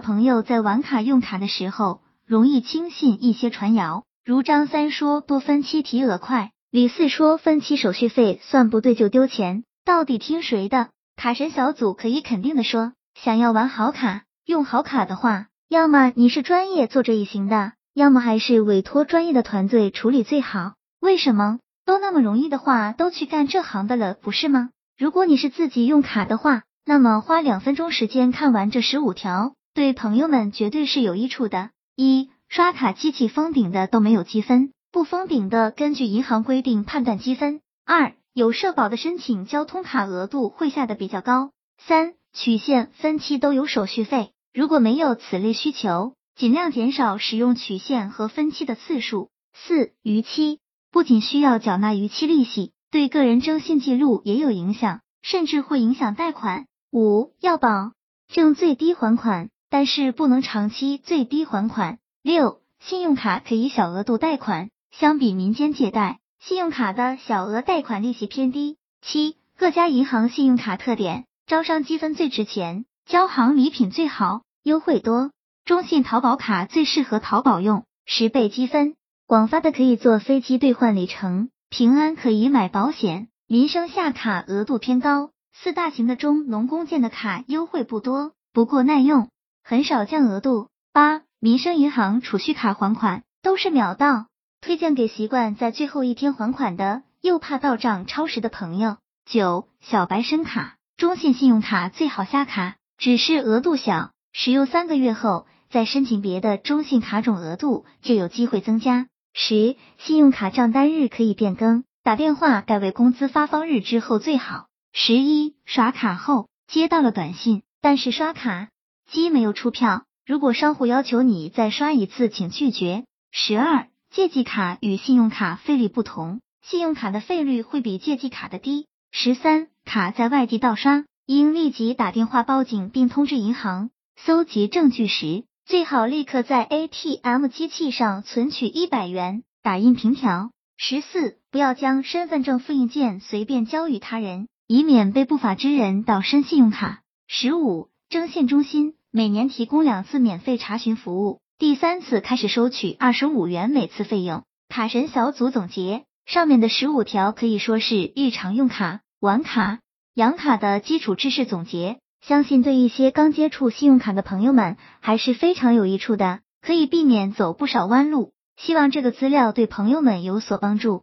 朋友在玩卡用卡的时候，容易轻信一些传谣，如张三说多分期提额快，李四说分期手续费算不对就丢钱，到底听谁的？卡神小组可以肯定的说，想要玩好卡，用好卡的话，要么你是专业做这一行的，要么还是委托专业的团队处理最好。为什么？都那么容易的话，都去干这行的了，不是吗？如果你是自己用卡的话，那么花两分钟时间看完这十五条，对朋友们绝对是有益处的。一、刷卡机器封顶的都没有积分，不封顶的根据银行规定判断积分。二、有社保的申请交通卡额度会下的比较高。三、取现分期都有手续费，如果没有此类需求，尽量减少使用取现和分期的次数。四、逾期。不仅需要缴纳逾期利息，对个人征信记录也有影响，甚至会影响贷款。五要保证最低还款，但是不能长期最低还款。六信用卡可以小额度贷款，相比民间借贷，信用卡的小额贷款利息偏低。七各家银行信用卡特点：招商积分最值钱，交行礼品最好，优惠多。中信淘宝卡最适合淘宝用，十倍积分。广发的可以坐飞机兑换里程，平安可以买保险，民生下卡额度偏高。四大型的中农工建的卡优惠不多，不过耐用，很少降额度。八民生银行储蓄卡还款都是秒到，推荐给习惯在最后一天还款的，又怕到账超时的朋友。九小白申卡，中信信用卡最好下卡，只是额度小，使用三个月后再申请别的中信卡种额度就有机会增加。十、信用卡账单日可以变更，打电话改为工资发放日之后最好。十一、刷卡后接到了短信，但是刷卡机没有出票，如果商户要求你再刷一次，请拒绝。十二、借记卡与信用卡费率不同，信用卡的费率会比借记卡的低。十三、卡在外地盗刷，应立即打电话报警，并通知银行。搜集证据时。最好立刻在 ATM 机器上存取一百元，打印凭条。十四，不要将身份证复印件随便交予他人，以免被不法之人盗申信用卡。十五，征信中心每年提供两次免费查询服务，第三次开始收取二十五元每次费用。卡神小组总结，上面的十五条可以说是日常用卡、玩卡、养卡的基础知识总结。相信对一些刚接触信用卡的朋友们还是非常有益处的，可以避免走不少弯路。希望这个资料对朋友们有所帮助。